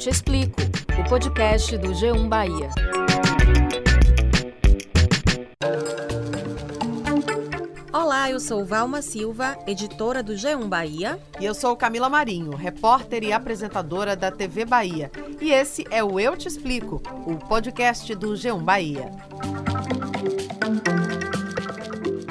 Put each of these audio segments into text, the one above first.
Te Explico, o podcast do G1 Bahia. Olá, eu sou Valma Silva, editora do G1 Bahia. E eu sou Camila Marinho, repórter e apresentadora da TV Bahia. E esse é o Eu Te Explico, o podcast do G1 Bahia.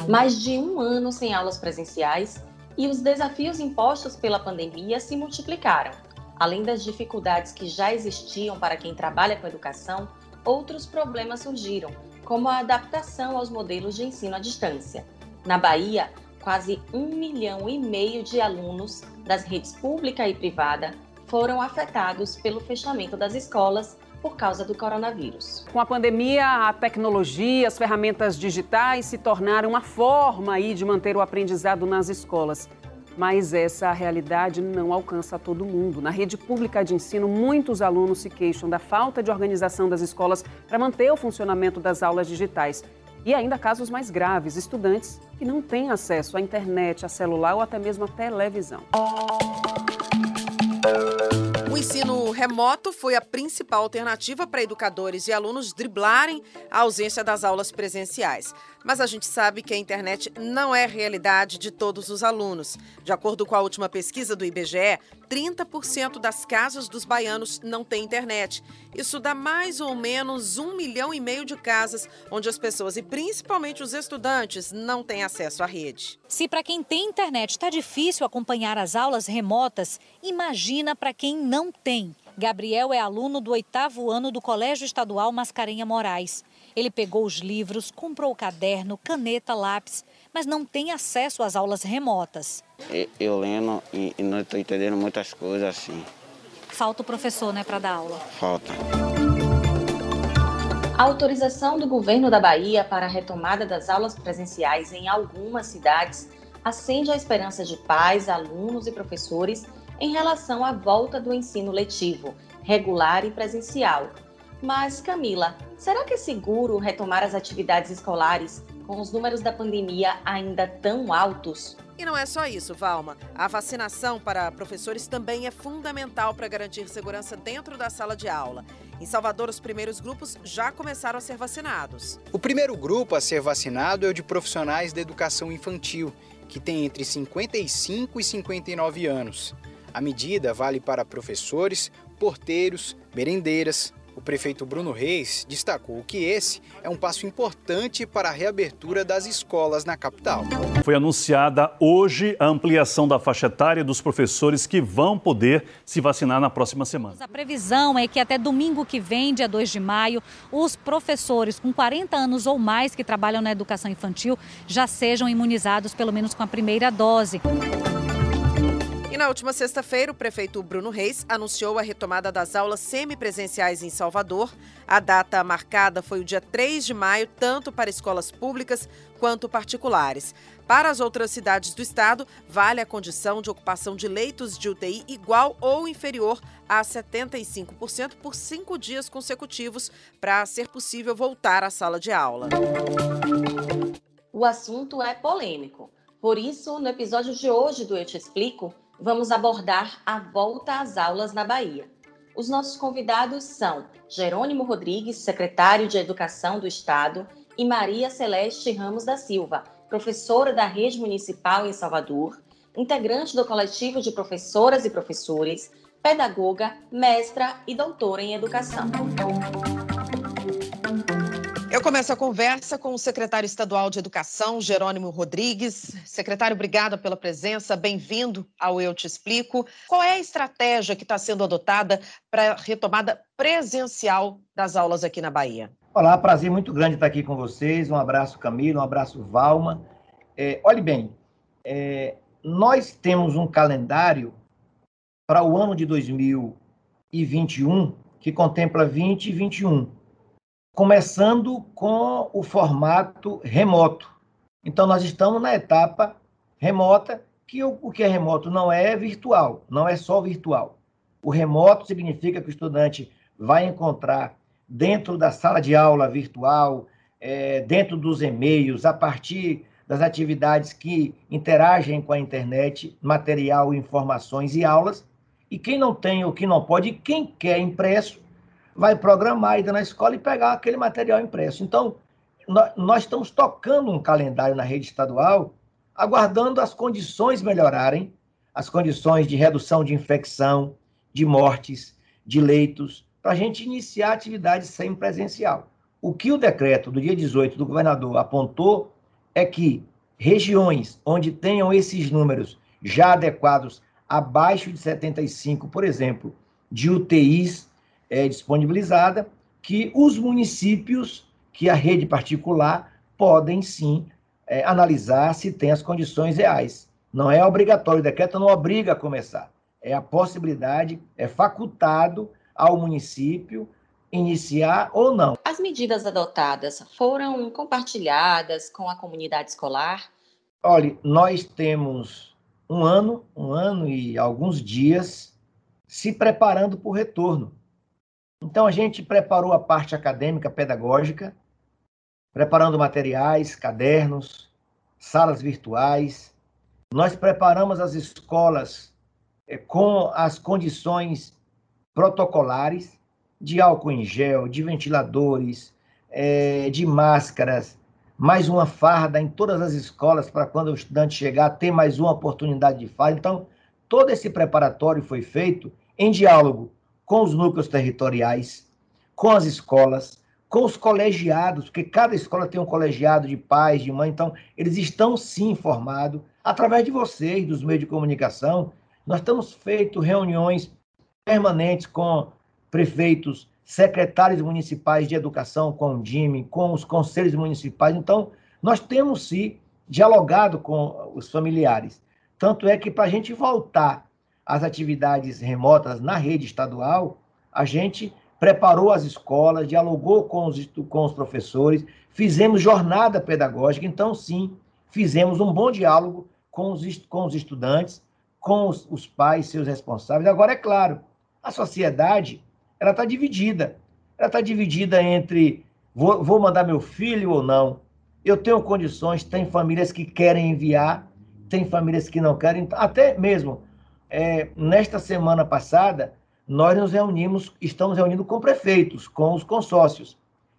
Mais de um ano sem aulas presenciais e os desafios impostos pela pandemia se multiplicaram. Além das dificuldades que já existiam para quem trabalha com educação, outros problemas surgiram, como a adaptação aos modelos de ensino à distância. Na Bahia, quase um milhão e meio de alunos das redes pública e privada foram afetados pelo fechamento das escolas por causa do coronavírus. Com a pandemia, a tecnologia, as ferramentas digitais se tornaram uma forma aí de manter o aprendizado nas escolas. Mas essa realidade não alcança todo mundo. Na rede pública de ensino, muitos alunos se queixam da falta de organização das escolas para manter o funcionamento das aulas digitais. E ainda casos mais graves, estudantes que não têm acesso à internet, a celular ou até mesmo à televisão. O ensino remoto foi a principal alternativa para educadores e alunos driblarem a ausência das aulas presenciais. Mas a gente sabe que a internet não é realidade de todos os alunos. De acordo com a última pesquisa do IBGE, 30% das casas dos baianos não têm internet. Isso dá mais ou menos um milhão e meio de casas onde as pessoas, e principalmente os estudantes, não têm acesso à rede. Se para quem tem internet está difícil acompanhar as aulas remotas, imagina para quem não tem. Gabriel é aluno do oitavo ano do Colégio Estadual Mascarenha Moraes. Ele pegou os livros, comprou o caderno, caneta, lápis, mas não tem acesso às aulas remotas. Eu lendo e não estou entendendo muitas coisas assim. Falta o professor, né, para dar aula? Falta. A autorização do governo da Bahia para a retomada das aulas presenciais em algumas cidades acende a esperança de pais, alunos e professores em relação à volta do ensino letivo, regular e presencial. Mas, Camila, será que é seguro retomar as atividades escolares com os números da pandemia ainda tão altos? E não é só isso, Valma. A vacinação para professores também é fundamental para garantir segurança dentro da sala de aula. Em Salvador, os primeiros grupos já começaram a ser vacinados. O primeiro grupo a ser vacinado é o de profissionais da educação infantil, que tem entre 55 e 59 anos. A medida vale para professores, porteiros, merendeiras, o prefeito Bruno Reis destacou que esse é um passo importante para a reabertura das escolas na capital. Foi anunciada hoje a ampliação da faixa etária dos professores que vão poder se vacinar na próxima semana. A previsão é que até domingo que vem, dia 2 de maio, os professores com 40 anos ou mais que trabalham na educação infantil já sejam imunizados pelo menos com a primeira dose na última sexta-feira, o prefeito Bruno Reis anunciou a retomada das aulas semipresenciais em Salvador. A data marcada foi o dia 3 de maio, tanto para escolas públicas quanto particulares. Para as outras cidades do estado, vale a condição de ocupação de leitos de UTI igual ou inferior a 75% por cinco dias consecutivos para ser possível voltar à sala de aula. O assunto é polêmico. Por isso, no episódio de hoje do Eu Te Explico, vamos abordar a volta às aulas na Bahia. Os nossos convidados são Jerônimo Rodrigues, secretário de Educação do Estado, e Maria Celeste Ramos da Silva, professora da Rede Municipal em Salvador, integrante do coletivo de professoras e professores, pedagoga, mestra e doutora em educação. Eu começo a conversa com o secretário estadual de Educação, Jerônimo Rodrigues. Secretário, obrigada pela presença. Bem-vindo ao Eu Te Explico. Qual é a estratégia que está sendo adotada para a retomada presencial das aulas aqui na Bahia? Olá, prazer muito grande estar aqui com vocês. Um abraço, Camila, um abraço, Valma. É, olhe bem, é, nós temos um calendário para o ano de 2021 que contempla 20 e 21 começando com o formato remoto. Então, nós estamos na etapa remota, que o, o que é remoto não é virtual, não é só virtual. O remoto significa que o estudante vai encontrar dentro da sala de aula virtual, é, dentro dos e-mails, a partir das atividades que interagem com a internet, material, informações e aulas, E quem não tem ou que não pode, quem quer impresso, vai programar, ir na escola e pegar aquele material impresso. Então, nós estamos tocando um calendário na rede estadual, aguardando as condições melhorarem, as condições de redução de infecção, de mortes, de leitos, para a gente iniciar a atividade semipresencial. O que o decreto do dia 18 do governador apontou é que regiões onde tenham esses números já adequados abaixo de 75, por exemplo, de UTIs é, disponibilizada, que os municípios, que a rede particular, podem sim é, analisar se tem as condições reais. Não é obrigatório, o decreto não obriga a começar. É a possibilidade, é facultado ao município iniciar ou não. As medidas adotadas foram compartilhadas com a comunidade escolar? Olha, nós temos um ano, um ano e alguns dias se preparando para o retorno. Então a gente preparou a parte acadêmica, pedagógica, preparando materiais, cadernos, salas virtuais. Nós preparamos as escolas eh, com as condições protocolares de álcool em gel, de ventiladores, é, de máscaras, mais uma farda em todas as escolas para quando o estudante chegar ter mais uma oportunidade de fala. Então, todo esse preparatório foi feito em diálogo com os núcleos territoriais, com as escolas, com os colegiados, porque cada escola tem um colegiado de pais, de mãe, então eles estão sim informados através de vocês, dos meios de comunicação. Nós temos feito reuniões permanentes com prefeitos, secretários municipais de educação, com o DIME, com os conselhos municipais. Então, nós temos sim dialogado com os familiares. Tanto é que para a gente voltar às atividades remotas na rede estadual, a gente preparou as escolas, dialogou com os, com os professores, fizemos jornada pedagógica, então sim, fizemos um bom diálogo com os, com os estudantes, com os, os pais, seus responsáveis. Agora, é claro, a sociedade ela está dividida. Ela está dividida entre vou, vou mandar meu filho ou não. Eu tenho condições, tem famílias que querem enviar, tem famílias que não querem. Até mesmo, é, nesta semana passada, nós nos reunimos, estamos reunindo com prefeitos, com os consórcios.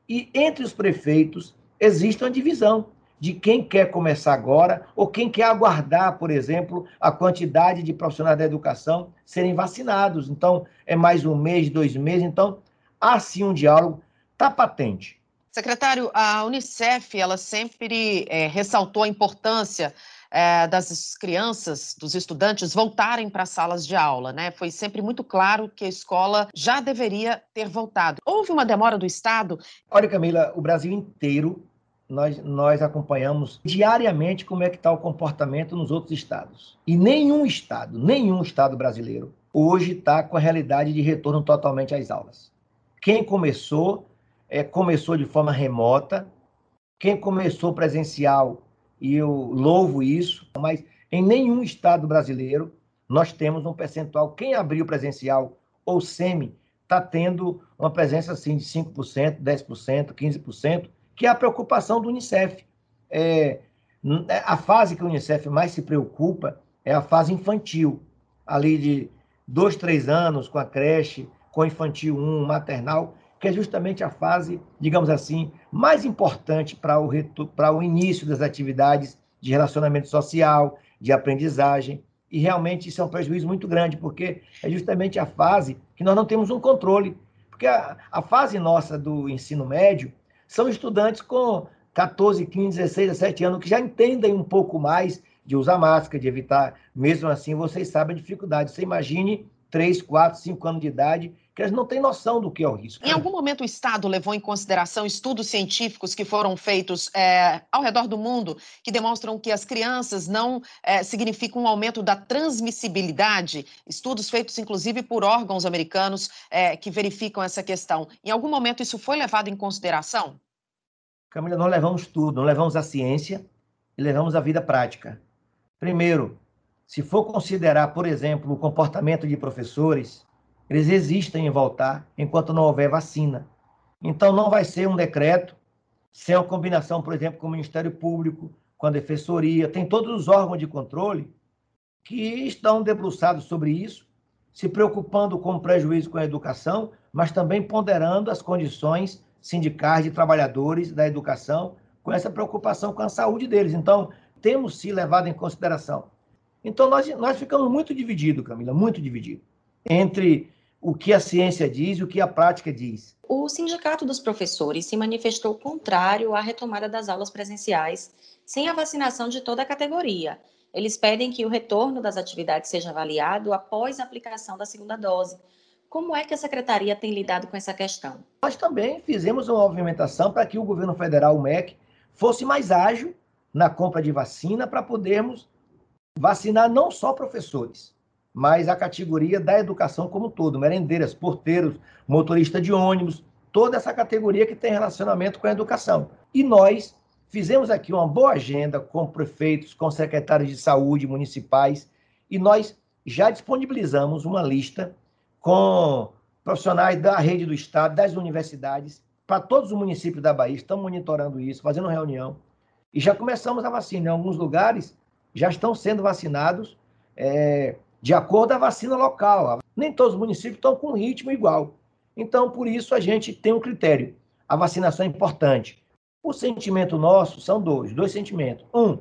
E entre os prefeitos existe uma divisão de quem quer começar agora ou quem quer aguardar, por exemplo, a quantidade de profissionais da educação serem vacinados. Então, é mais um mês, dois meses. Então, há sim um diálogo, está patente. Secretário, a Unicef, ela sempre é, ressaltou a importância é, das crianças, dos estudantes voltarem para as salas de aula, né? Foi sempre muito claro que a escola já deveria ter voltado. Houve uma demora do Estado? Olha, Camila, o Brasil inteiro nós, nós acompanhamos diariamente como é que está o comportamento nos outros estados. E nenhum estado, nenhum estado brasileiro, hoje está com a realidade de retorno totalmente às aulas. Quem começou, é, começou de forma remota, quem começou presencial, e eu louvo isso, mas em nenhum estado brasileiro nós temos um percentual. Quem abriu presencial ou semi está tendo uma presença assim de 5%, 10%, 15%, que é a preocupação do Unicef. É, a fase que o Unicef mais se preocupa é a fase infantil, ali de dois, três anos, com a creche, com infantil 1, maternal, que é justamente a fase, digamos assim, mais importante para o, para o início das atividades de relacionamento social, de aprendizagem. E realmente isso é um prejuízo muito grande, porque é justamente a fase que nós não temos um controle. Porque a, a fase nossa do ensino médio são estudantes com 14, 15, 16, 17 anos que já entendem um pouco mais de usar máscara, de evitar. Mesmo assim, vocês sabem a dificuldade. Você imagine 3, 4, 5 anos de idade que eles não têm noção do que é o risco. Em algum momento o Estado levou em consideração estudos científicos que foram feitos é, ao redor do mundo que demonstram que as crianças não é, significam um aumento da transmissibilidade? Estudos feitos inclusive por órgãos americanos é, que verificam essa questão. Em algum momento isso foi levado em consideração? Camila, nós levamos tudo, nós levamos a ciência e levamos a vida prática. Primeiro, se for considerar, por exemplo, o comportamento de professores, eles existem em voltar enquanto não houver vacina. Então, não vai ser um decreto sem uma combinação, por exemplo, com o Ministério Público, com a Defensoria, tem todos os órgãos de controle que estão debruçados sobre isso se preocupando com o prejuízo com a educação, mas também ponderando as condições sindicais de trabalhadores da educação, com essa preocupação com a saúde deles. Então, temos se levado em consideração. Então, nós, nós ficamos muito divididos, Camila, muito divididos, entre o que a ciência diz e o que a prática diz. O Sindicato dos Professores se manifestou contrário à retomada das aulas presenciais sem a vacinação de toda a categoria. Eles pedem que o retorno das atividades seja avaliado após a aplicação da segunda dose. Como é que a secretaria tem lidado com essa questão? Nós também fizemos uma movimentação para que o governo federal, o MEC, fosse mais ágil na compra de vacina para podermos vacinar não só professores, mas a categoria da educação como um todo, merendeiras, porteiros, motorista de ônibus, toda essa categoria que tem relacionamento com a educação. E nós fizemos aqui uma boa agenda com prefeitos, com secretários de saúde municipais, e nós já disponibilizamos uma lista com profissionais da rede do Estado, das universidades, para todos os municípios da Bahia, estamos monitorando isso, fazendo reunião, e já começamos a vacina. Em alguns lugares já estão sendo vacinados é, de acordo com a vacina local. Nem todos os municípios estão com um ritmo igual. Então, por isso, a gente tem um critério. A vacinação é importante. O sentimento nosso são dois, dois sentimentos. Um,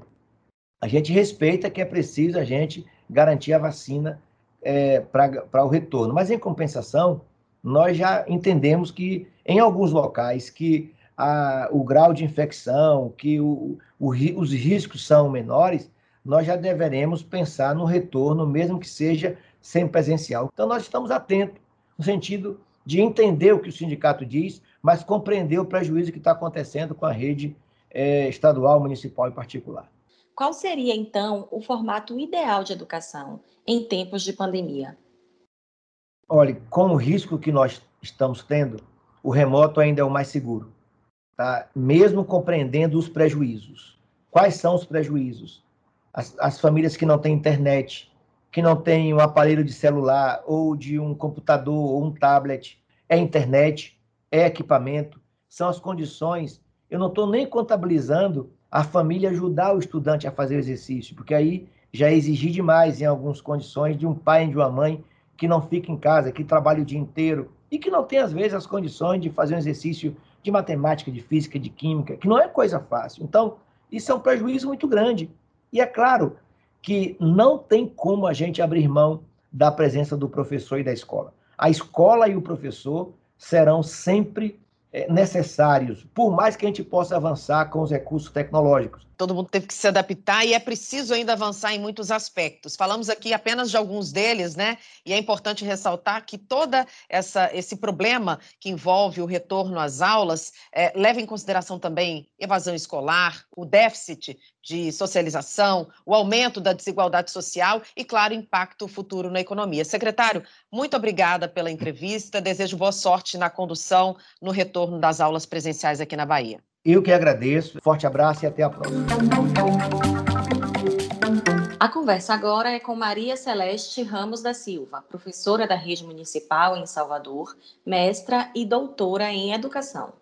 a gente respeita que é preciso a gente garantir a vacina é, para o retorno. Mas, em compensação, nós já entendemos que, em alguns locais, que a, o grau de infecção, que o, o, os riscos são menores, nós já deveremos pensar no retorno, mesmo que seja sem presencial. Então, nós estamos atentos no sentido de entender o que o sindicato diz, mas compreender o prejuízo que está acontecendo com a rede é, estadual, municipal e particular. Qual seria, então, o formato ideal de educação em tempos de pandemia? Olha, com o risco que nós estamos tendo, o remoto ainda é o mais seguro, tá? mesmo compreendendo os prejuízos. Quais são os prejuízos? As, as famílias que não têm internet, que não têm um aparelho de celular ou de um computador ou um tablet, é internet, é equipamento, são as condições. Eu não estou nem contabilizando a família ajudar o estudante a fazer o exercício, porque aí já exigir demais em algumas condições de um pai e de uma mãe que não fica em casa, que trabalha o dia inteiro e que não tem, às vezes, as condições de fazer um exercício de matemática, de física, de química, que não é coisa fácil. Então, isso é um prejuízo muito grande. E é claro que não tem como a gente abrir mão da presença do professor e da escola. A escola e o professor serão sempre é, necessários, por mais que a gente possa avançar com os recursos tecnológicos. Todo mundo teve que se adaptar e é preciso ainda avançar em muitos aspectos. Falamos aqui apenas de alguns deles, né? E é importante ressaltar que toda essa esse problema que envolve o retorno às aulas é, leva em consideração também evasão escolar, o déficit de socialização, o aumento da desigualdade social e, claro, impacto futuro na economia. Secretário, muito obrigada pela entrevista. Desejo boa sorte na condução no retorno das aulas presenciais aqui na Bahia. Eu que agradeço. Forte abraço e até a próxima. A conversa agora é com Maria Celeste Ramos da Silva, professora da Rede Municipal em Salvador, mestra e doutora em Educação.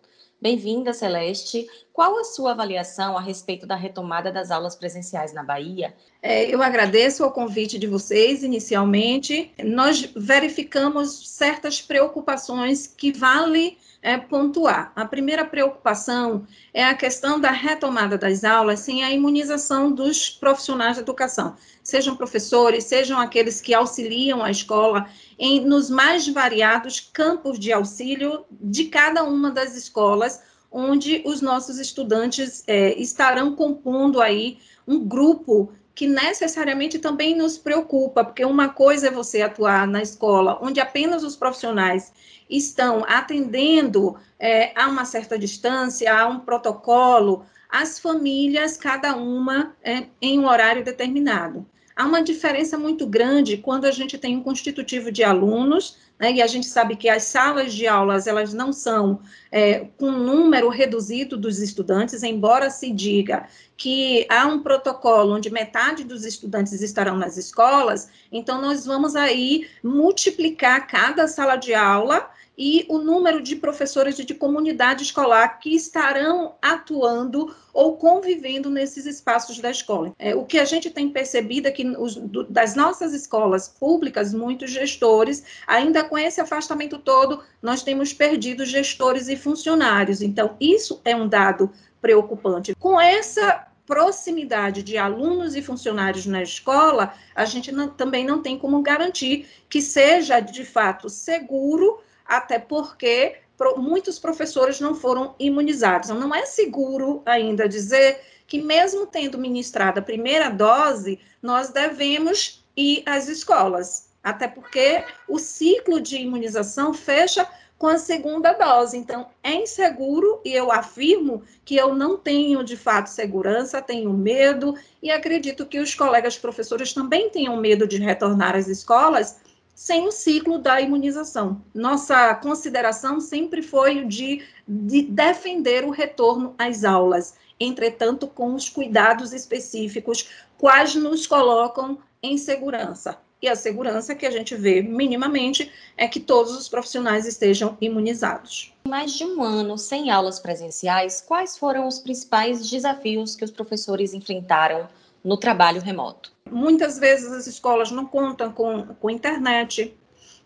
Bem-vinda, Celeste. Qual a sua avaliação a respeito da retomada das aulas presenciais na Bahia? É, eu agradeço o convite de vocês, inicialmente. Nós verificamos certas preocupações que vale é, pontuar. A primeira preocupação é a questão da retomada das aulas sem a imunização dos profissionais de educação, sejam professores, sejam aqueles que auxiliam a escola em, nos mais variados campos de auxílio de cada uma das escolas, onde os nossos estudantes é, estarão compondo aí um grupo que necessariamente também nos preocupa, porque uma coisa é você atuar na escola onde apenas os profissionais estão atendendo é, a uma certa distância, a um protocolo, as famílias, cada uma é, em um horário determinado. Há uma diferença muito grande quando a gente tem um constitutivo de alunos, né, e a gente sabe que as salas de aulas, elas não são é, com um número reduzido dos estudantes, embora se diga que há um protocolo onde metade dos estudantes estarão nas escolas, então nós vamos aí multiplicar cada sala de aula e o número de professores de comunidade escolar que estarão atuando ou convivendo nesses espaços da escola. É, o que a gente tem percebido é que os, do, das nossas escolas públicas, muitos gestores, ainda com esse afastamento todo, nós temos perdido gestores e funcionários. Então, isso é um dado preocupante. Com essa proximidade de alunos e funcionários na escola, a gente não, também não tem como garantir que seja de fato seguro até porque muitos professores não foram imunizados. Então, não é seguro ainda dizer que, mesmo tendo ministrado a primeira dose, nós devemos ir às escolas, até porque o ciclo de imunização fecha com a segunda dose. Então, é inseguro e eu afirmo que eu não tenho de fato segurança, tenho medo e acredito que os colegas professores também tenham medo de retornar às escolas sem o ciclo da imunização. Nossa consideração sempre foi de, de defender o retorno às aulas, entretanto, com os cuidados específicos, quais nos colocam em segurança. E a segurança que a gente vê minimamente é que todos os profissionais estejam imunizados. Mais de um ano sem aulas presenciais, quais foram os principais desafios que os professores enfrentaram no trabalho remoto? Muitas vezes as escolas não contam com, com internet,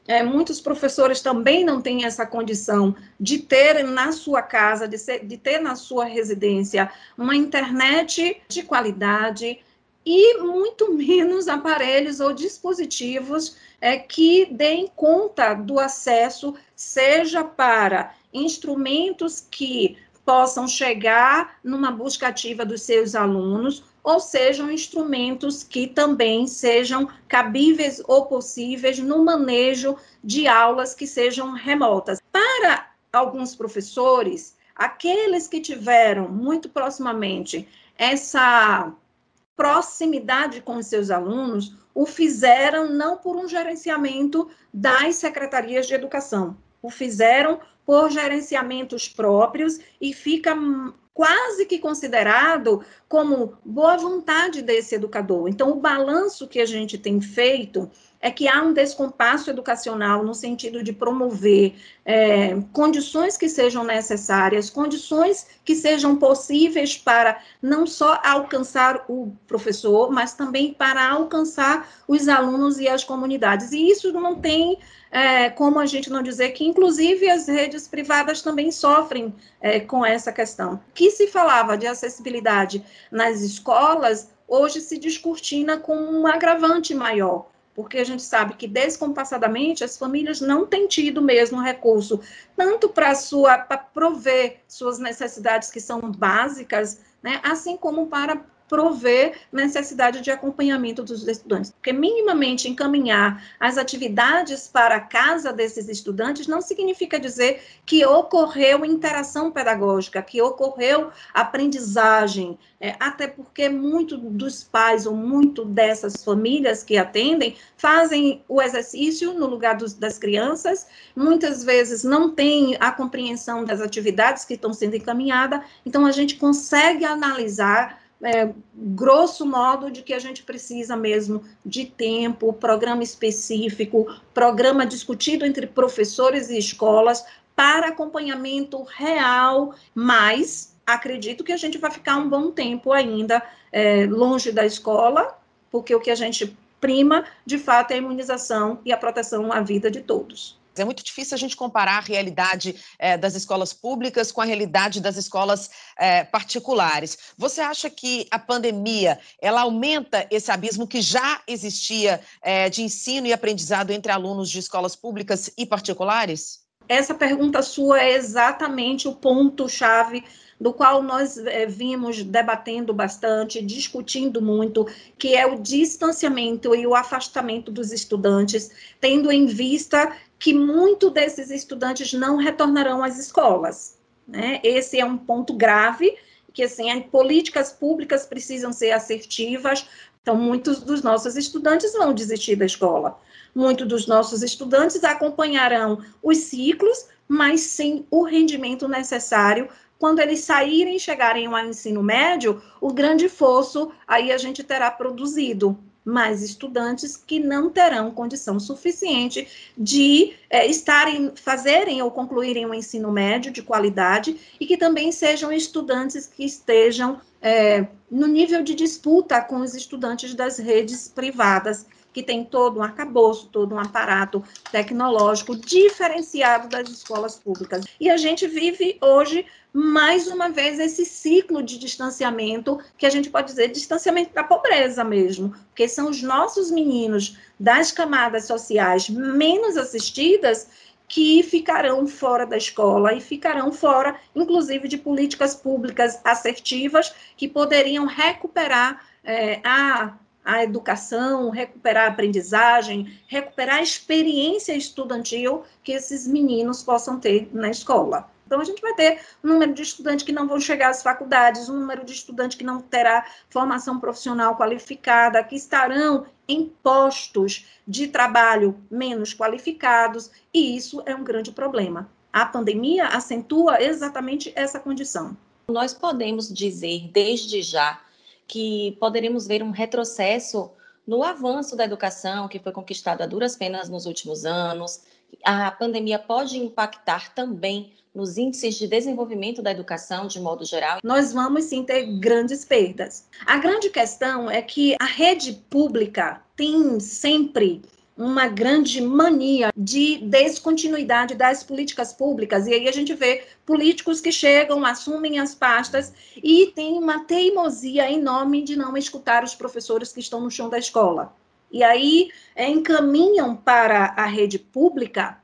é, muitos professores também não têm essa condição de ter na sua casa, de, ser, de ter na sua residência uma internet de qualidade e muito menos aparelhos ou dispositivos é, que deem conta do acesso, seja para instrumentos que possam chegar numa busca ativa dos seus alunos, ou sejam instrumentos que também sejam cabíveis ou possíveis no manejo de aulas que sejam remotas. Para alguns professores, aqueles que tiveram muito proximamente essa proximidade com os seus alunos, o fizeram não por um gerenciamento das secretarias de educação, o fizeram por gerenciamentos próprios e fica quase que considerado como boa vontade desse educador. Então, o balanço que a gente tem feito é que há um descompasso educacional no sentido de promover é, condições que sejam necessárias, condições que sejam possíveis para não só alcançar o professor, mas também para alcançar os alunos e as comunidades. E isso não tem é, como a gente não dizer que, inclusive, as redes privadas também sofrem é, com essa questão. Que se falava de acessibilidade nas escolas, hoje se descortina com um agravante maior porque a gente sabe que descompassadamente as famílias não têm tido mesmo recurso tanto para sua prover suas necessidades que são básicas, né, assim como para prover necessidade de acompanhamento dos estudantes. Porque minimamente encaminhar as atividades para a casa desses estudantes não significa dizer que ocorreu interação pedagógica, que ocorreu aprendizagem, é, até porque muito dos pais ou muito dessas famílias que atendem fazem o exercício no lugar dos, das crianças, muitas vezes não tem a compreensão das atividades que estão sendo encaminhadas, então a gente consegue analisar é, grosso modo, de que a gente precisa mesmo de tempo, programa específico, programa discutido entre professores e escolas para acompanhamento real, mas acredito que a gente vai ficar um bom tempo ainda é, longe da escola, porque o que a gente prima, de fato, é a imunização e a proteção à vida de todos. É muito difícil a gente comparar a realidade é, das escolas públicas com a realidade das escolas é, particulares. Você acha que a pandemia ela aumenta esse abismo que já existia é, de ensino e aprendizado entre alunos de escolas públicas e particulares? Essa pergunta sua é exatamente o ponto-chave do qual nós é, vimos debatendo bastante, discutindo muito, que é o distanciamento e o afastamento dos estudantes, tendo em vista que muito desses estudantes não retornarão às escolas. Né? Esse é um ponto grave, que assim, políticas públicas precisam ser assertivas, então muitos dos nossos estudantes vão desistir da escola. Muitos dos nossos estudantes acompanharão os ciclos, mas sem o rendimento necessário quando eles saírem e chegarem ao ensino médio, o grande fosso aí a gente terá produzido mais estudantes que não terão condição suficiente de é, estarem, fazerem ou concluírem um ensino médio de qualidade e que também sejam estudantes que estejam é, no nível de disputa com os estudantes das redes privadas que tem todo um arcabouço, todo um aparato tecnológico diferenciado das escolas públicas. E a gente vive hoje mais uma vez esse ciclo de distanciamento, que a gente pode dizer distanciamento da pobreza mesmo, porque são os nossos meninos das camadas sociais menos assistidas que ficarão fora da escola e ficarão fora, inclusive, de políticas públicas assertivas que poderiam recuperar é, a a educação, recuperar a aprendizagem, recuperar a experiência estudantil que esses meninos possam ter na escola. Então, a gente vai ter um número de estudantes que não vão chegar às faculdades, um número de estudantes que não terá formação profissional qualificada, que estarão em postos de trabalho menos qualificados, e isso é um grande problema. A pandemia acentua exatamente essa condição. Nós podemos dizer desde já que poderemos ver um retrocesso no avanço da educação, que foi conquistado a duras penas nos últimos anos. A pandemia pode impactar também nos índices de desenvolvimento da educação de modo geral. Nós vamos sim ter grandes perdas. A grande questão é que a rede pública tem sempre uma grande mania de descontinuidade das políticas públicas. E aí a gente vê políticos que chegam, assumem as pastas e tem uma teimosia enorme de não escutar os professores que estão no chão da escola. E aí é, encaminham para a rede pública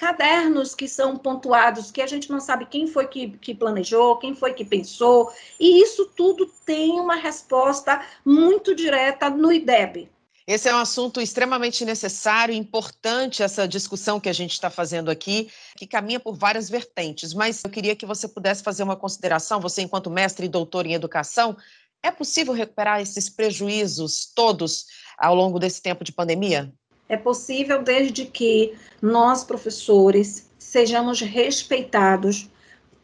cadernos que são pontuados, que a gente não sabe quem foi que, que, planejou, quem foi que pensou, e isso tudo tem uma resposta muito direta no IDEB, esse é um assunto extremamente necessário importante, essa discussão que a gente está fazendo aqui, que caminha por várias vertentes. Mas eu queria que você pudesse fazer uma consideração, você, enquanto mestre e doutor em educação, é possível recuperar esses prejuízos todos ao longo desse tempo de pandemia? É possível desde que nós, professores, sejamos respeitados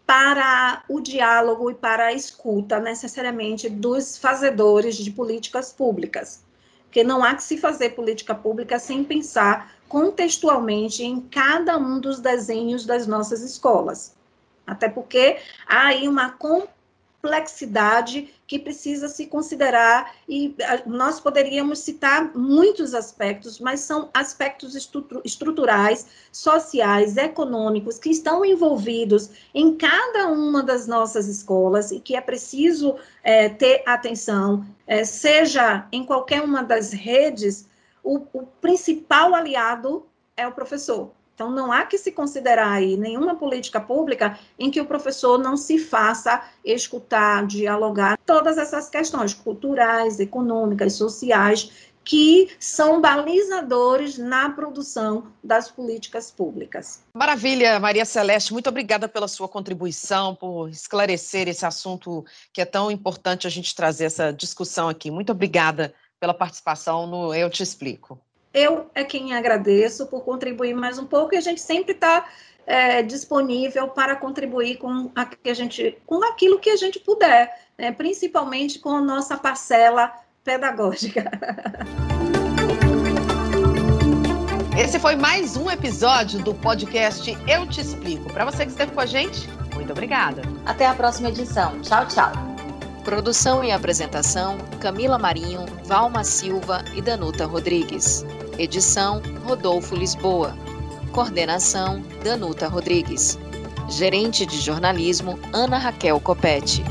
para o diálogo e para a escuta, necessariamente, dos fazedores de políticas públicas porque não há que se fazer política pública sem pensar contextualmente em cada um dos desenhos das nossas escolas. Até porque há aí uma complexidade que precisa se considerar, e nós poderíamos citar muitos aspectos, mas são aspectos estruturais, sociais, econômicos, que estão envolvidos em cada uma das nossas escolas e que é preciso é, ter atenção, é, seja em qualquer uma das redes, o, o principal aliado é o professor. Então, não há que se considerar aí nenhuma política pública em que o professor não se faça escutar, dialogar todas essas questões culturais, econômicas, sociais, que são balizadores na produção das políticas públicas. Maravilha, Maria Celeste, muito obrigada pela sua contribuição, por esclarecer esse assunto que é tão importante a gente trazer essa discussão aqui. Muito obrigada pela participação no Eu Te Explico. Eu é quem agradeço por contribuir mais um pouco e a gente sempre está é, disponível para contribuir com, a, que a gente, com aquilo que a gente puder, né, principalmente com a nossa parcela pedagógica. Esse foi mais um episódio do podcast Eu Te Explico. Para você que esteve com a gente, muito obrigada. Até a próxima edição. Tchau, tchau. Produção e apresentação: Camila Marinho, Valma Silva e Danuta Rodrigues. Edição: Rodolfo Lisboa. Coordenação: Danuta Rodrigues. Gerente de jornalismo: Ana Raquel Copete.